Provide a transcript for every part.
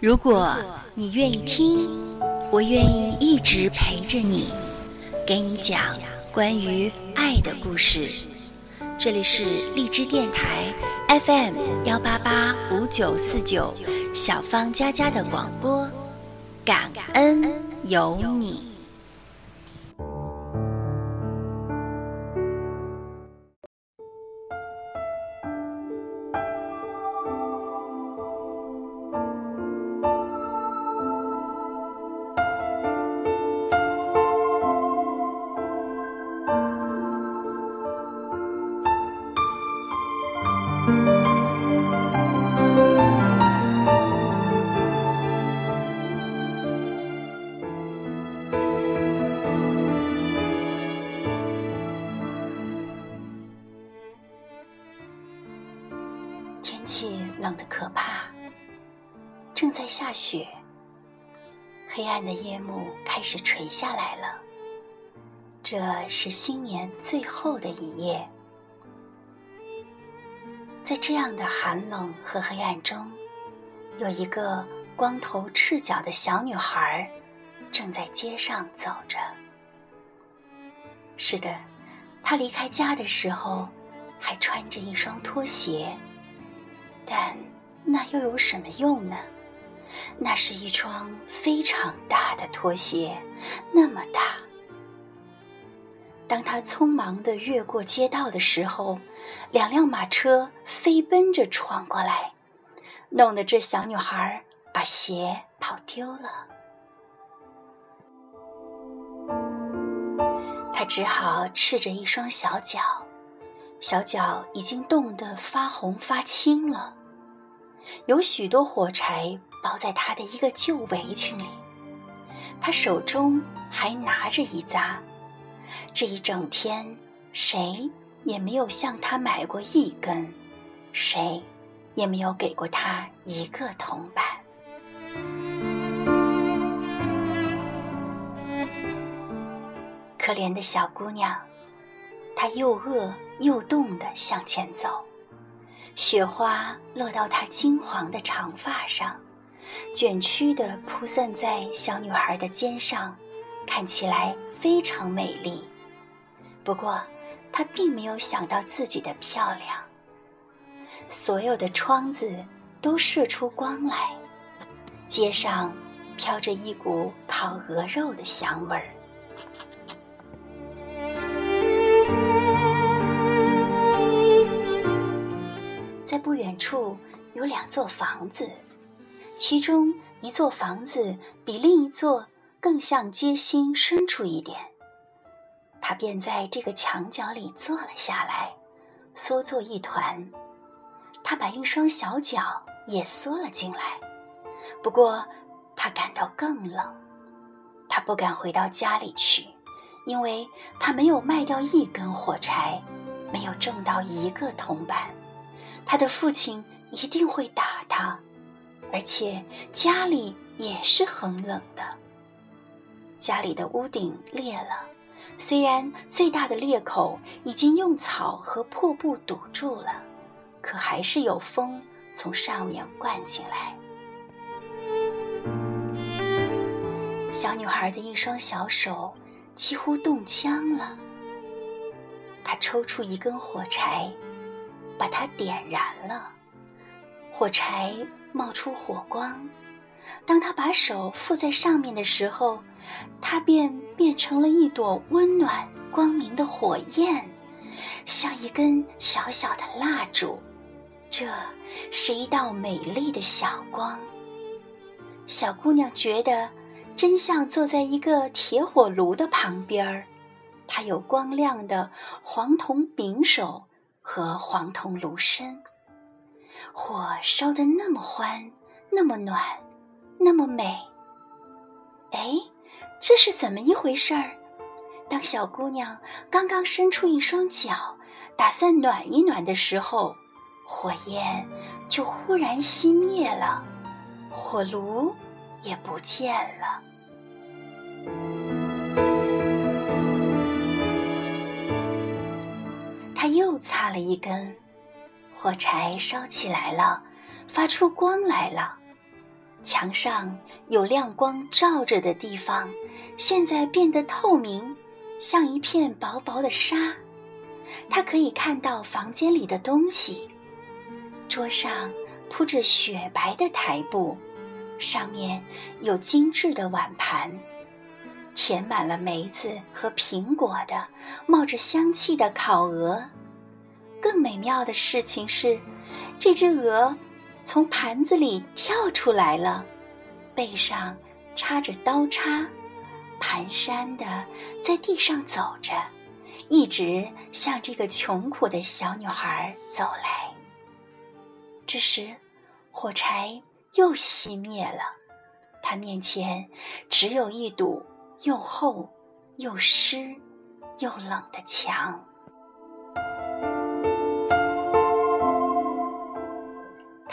如果你愿意听，我愿意一直陪着你，给你讲关于爱的故事。这里是荔枝电台 FM 幺八八五九四九小芳佳佳的广播，感恩有你。下雪，黑暗的夜幕开始垂下来了。这是新年最后的一夜，在这样的寒冷和黑暗中，有一个光头赤脚的小女孩正在街上走着。是的，她离开家的时候还穿着一双拖鞋。但那又有什么用呢？那是一双非常大的拖鞋，那么大。当他匆忙的越过街道的时候，两辆马车飞奔着闯过来，弄得这小女孩把鞋跑丢了。她只好赤着一双小脚，小脚已经冻得发红发青了。有许多火柴包在他的一个旧围裙里，他手中还拿着一扎。这一整天，谁也没有向他买过一根，谁也没有给过他一个铜板。可怜的小姑娘，她又饿又冻地向前走。雪花落到她金黄的长发上，卷曲的铺散在小女孩的肩上，看起来非常美丽。不过，她并没有想到自己的漂亮。所有的窗子都射出光来，街上飘着一股烤鹅肉的香味儿。在不远处有两座房子，其中一座房子比另一座更向街心深处一点。他便在这个墙角里坐了下来，缩作一团。他把一双小脚也缩了进来，不过他感到更冷。他不敢回到家里去，因为他没有卖掉一根火柴，没有挣到一个铜板。他的父亲一定会打他，而且家里也是很冷的。家里的屋顶裂了，虽然最大的裂口已经用草和破布堵住了，可还是有风从上面灌进来。小女孩的一双小手几乎冻僵了，她抽出一根火柴。把它点燃了，火柴冒出火光。当他把手附在上面的时候，它便变成了一朵温暖光明的火焰，像一根小小的蜡烛。这是一道美丽的小光。小姑娘觉得，真像坐在一个铁火炉的旁边儿。它有光亮的黄铜柄手。和黄铜炉身，火烧得那么欢，那么暖，那么美。哎，这是怎么一回事儿？当小姑娘刚刚伸出一双脚，打算暖一暖的时候，火焰就忽然熄灭了，火炉也不见了。他又擦了一根，火柴烧起来了，发出光来了。墙上有亮光照着的地方，现在变得透明，像一片薄薄的纱。他可以看到房间里的东西。桌上铺着雪白的台布，上面有精致的碗盘，填满了梅子和苹果的，冒着香气的烤鹅。更美妙的事情是，这只鹅从盘子里跳出来了，背上插着刀叉，蹒跚的在地上走着，一直向这个穷苦的小女孩走来。这时，火柴又熄灭了，他面前只有一堵又厚又湿又冷的墙。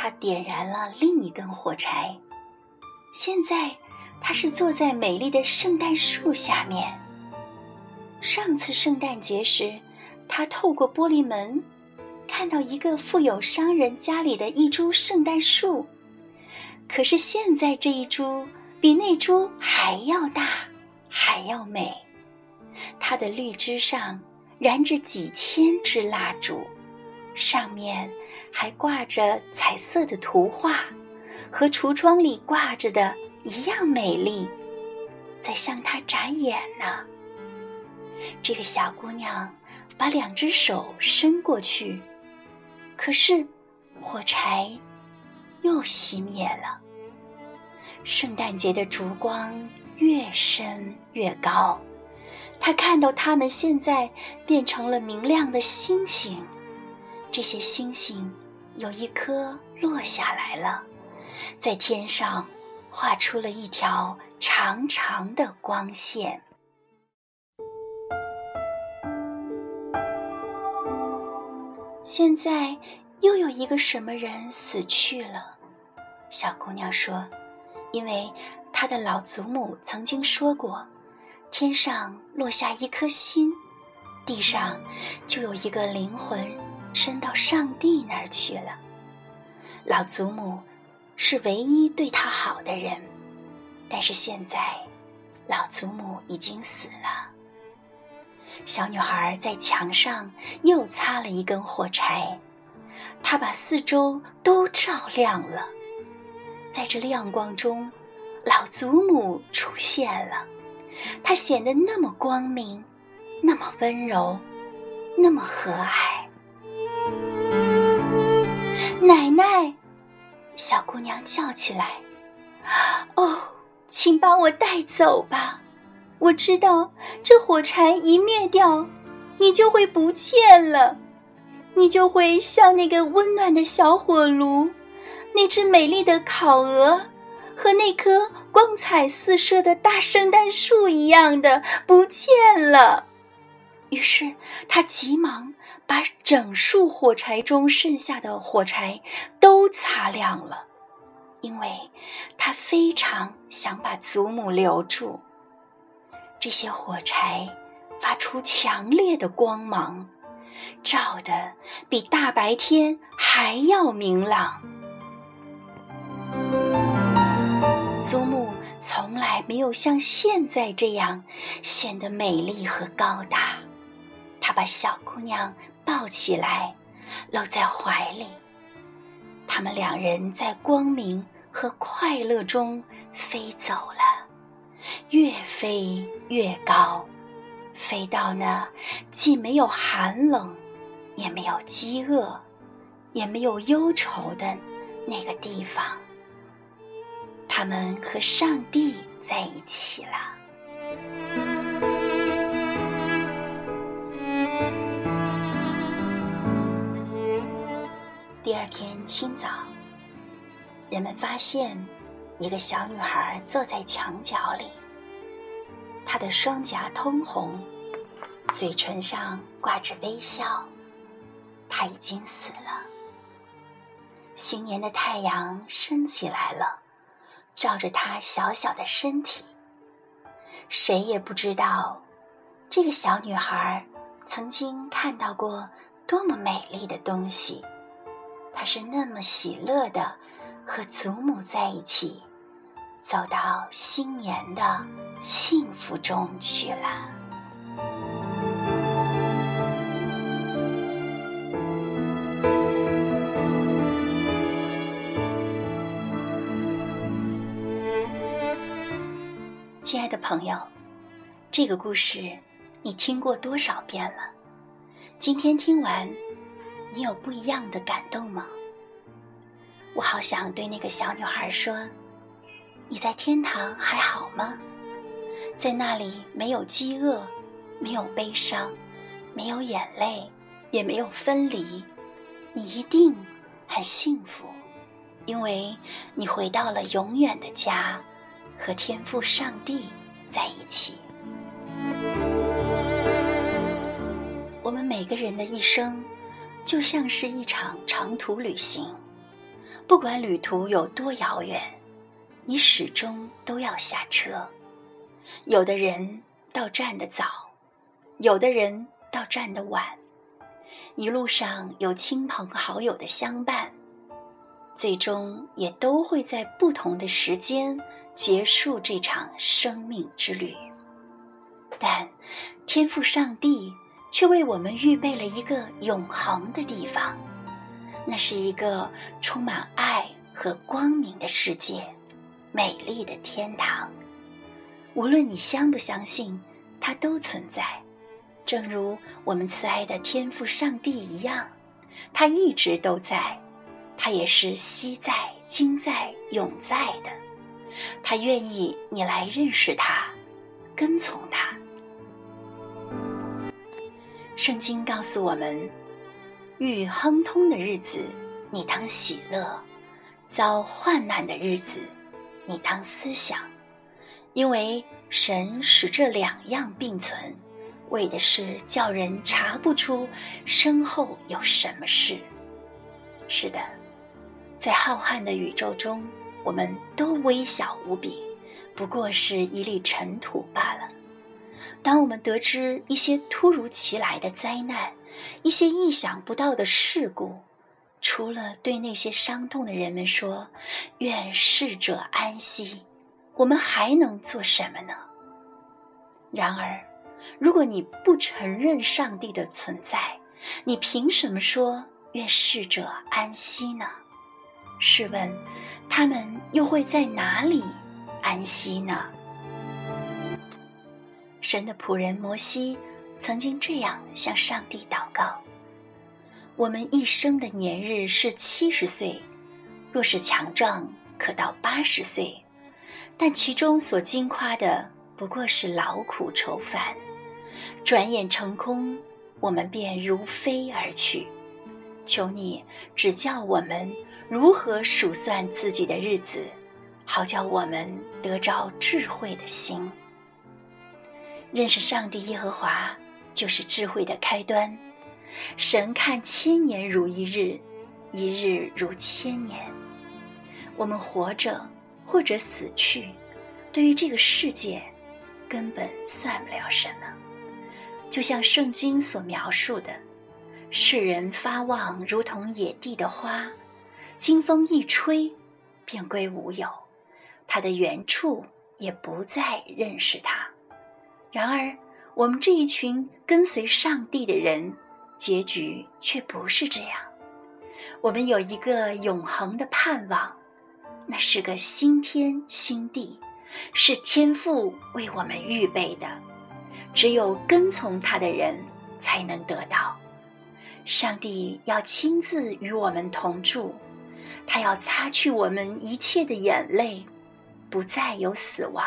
点燃了另一根火柴，现在他是坐在美丽的圣诞树下面。上次圣诞节时，他透过玻璃门。看到一个富有商人家里的一株圣诞树，可是现在这一株比那株还要大，还要美。它的绿枝上燃着几千支蜡烛，上面还挂着彩色的图画，和橱窗里挂着的一样美丽，在向他眨眼呢。这个小姑娘把两只手伸过去。可是，火柴又熄灭了。圣诞节的烛光越升越高，他看到它们现在变成了明亮的星星。这些星星有一颗落下来了，在天上画出了一条长长的光线。现在又有一个什么人死去了？小姑娘说：“因为她的老祖母曾经说过，天上落下一颗星，地上就有一个灵魂伸到上帝那儿去了。老祖母是唯一对她好的人，但是现在老祖母已经死了。”小女孩在墙上又擦了一根火柴，她把四周都照亮了。在这亮光中，老祖母出现了，她显得那么光明，那么温柔，那么和蔼。奶奶，小姑娘叫起来：“哦，请把我带走吧。”我知道，这火柴一灭掉，你就会不见了，你就会像那个温暖的小火炉，那只美丽的烤鹅，和那棵光彩四射的大圣诞树一样的不见了。于是他急忙把整束火柴中剩下的火柴都擦亮了，因为他非常想把祖母留住。这些火柴发出强烈的光芒，照得比大白天还要明朗。祖母从来没有像现在这样显得美丽和高大。她把小姑娘抱起来，搂在怀里。他们两人在光明和快乐中飞走了。越飞越高，飞到那既没有寒冷，也没有饥饿，也没有忧愁的那个地方。他们和上帝在一起了。第二天清早，人们发现。一个小女孩坐在墙角里，她的双颊通红，嘴唇上挂着微笑。她已经死了。新年的太阳升起来了，照着她小小的身体。谁也不知道，这个小女孩曾经看到过多么美丽的东西。他是那么喜乐的和祖母在一起。走到新年的幸福中去了。亲爱的朋友，这个故事你听过多少遍了？今天听完，你有不一样的感动吗？我好想对那个小女孩说：“你在天堂还好吗？在那里没有饥饿，没有悲伤，没有眼泪，也没有分离，你一定很幸福，因为你回到了永远的家，和天父上帝在一起。”我们每个人的一生，就像是一场长途旅行。不管旅途有多遥远，你始终都要下车。有的人到站的早，有的人到站的晚，一路上有亲朋好友的相伴，最终也都会在不同的时间结束这场生命之旅。但天赋上帝却为我们预备了一个永恒的地方。那是一个充满爱和光明的世界，美丽的天堂。无论你相不相信，它都存在。正如我们慈爱的天父上帝一样，他一直都在，他也是昔在、今在、永在的。他愿意你来认识他，跟从他。圣经告诉我们。遇亨通的日子，你当喜乐；遭患难的日子，你当思想。因为神使这两样并存，为的是叫人查不出身后有什么事。是的，在浩瀚的宇宙中，我们都微小无比，不过是一粒尘土罢了。当我们得知一些突如其来的灾难，一些意想不到的事故，除了对那些伤痛的人们说“愿逝者安息”，我们还能做什么呢？然而，如果你不承认上帝的存在，你凭什么说“愿逝者安息”呢？试问，他们又会在哪里安息呢？神的仆人摩西。曾经这样向上帝祷告：“我们一生的年日是七十岁，若是强壮，可到八十岁，但其中所经夸的不过是劳苦愁烦，转眼成空，我们便如飞而去。求你指教我们如何数算自己的日子，好叫我们得着智慧的心，认识上帝耶和华。”就是智慧的开端。神看千年如一日，一日如千年。我们活着或者死去，对于这个世界，根本算不了什么。就像圣经所描述的，世人发旺如同野地的花，经风一吹，便归无有，它的原处也不再认识它。然而。我们这一群跟随上帝的人，结局却不是这样。我们有一个永恒的盼望，那是个新天新地，是天父为我们预备的。只有跟从他的人才能得到。上帝要亲自与我们同住，他要擦去我们一切的眼泪，不再有死亡，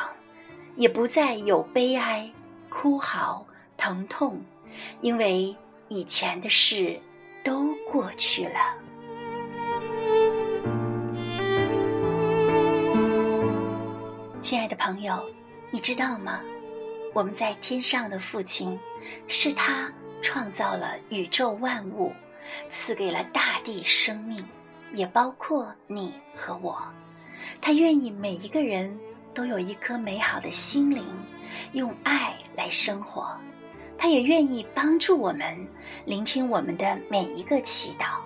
也不再有悲哀。哭嚎、疼痛，因为以前的事都过去了。亲爱的朋友，你知道吗？我们在天上的父亲，是他创造了宇宙万物，赐给了大地生命，也包括你和我。他愿意每一个人都有一颗美好的心灵。用爱来生活，他也愿意帮助我们，聆听我们的每一个祈祷。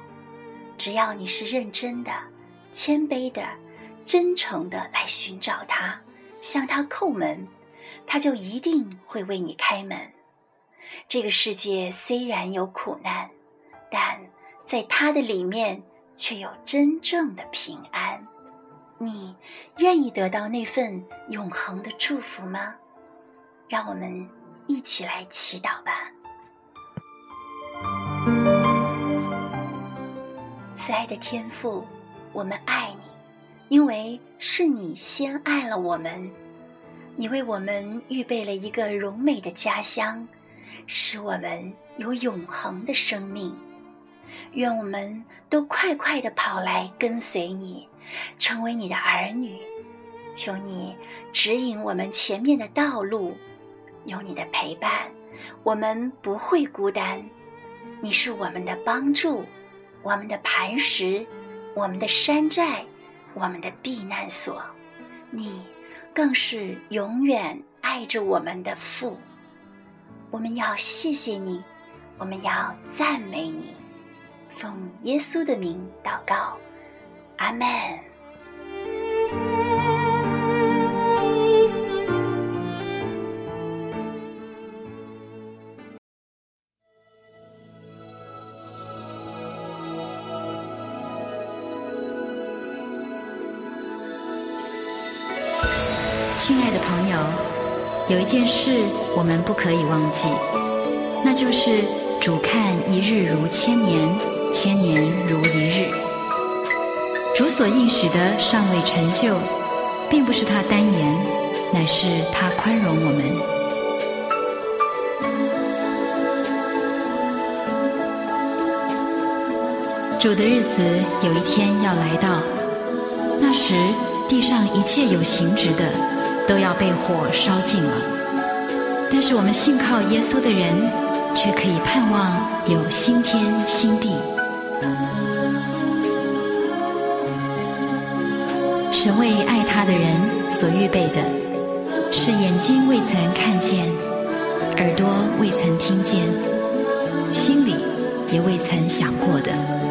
只要你是认真的、谦卑的，真诚的来寻找他，向他叩门，他就一定会为你开门。这个世界虽然有苦难，但在他的里面却有真正的平安。你愿意得到那份永恒的祝福吗？让我们一起来祈祷吧。慈爱的天父，我们爱你，因为是你先爱了我们。你为我们预备了一个荣美的家乡，使我们有永恒的生命。愿我们都快快的跑来跟随你，成为你的儿女。求你指引我们前面的道路，有你的陪伴，我们不会孤单。你是我们的帮助，我们的磐石，我们的山寨，我们的避难所。你更是永远爱着我们的父。我们要谢谢你，我们要赞美你。奉耶稣的名祷告，阿门。有一件事我们不可以忘记，那就是主看一日如千年。千年如一日，主所应许的尚未成就，并不是他单言，乃是他宽容我们。主的日子有一天要来到，那时地上一切有形质的都要被火烧尽了，但是我们信靠耶稣的人，却可以盼望有新天新地。神为爱他的人所预备的，是眼睛未曾看见，耳朵未曾听见，心里也未曾想过的。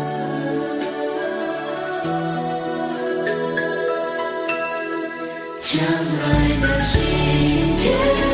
相爱的今天。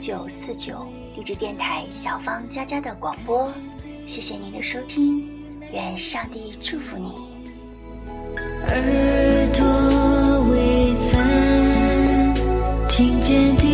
九四九励志电台小芳佳佳的广播，谢谢您的收听，愿上帝祝福你。耳朵未曾听见。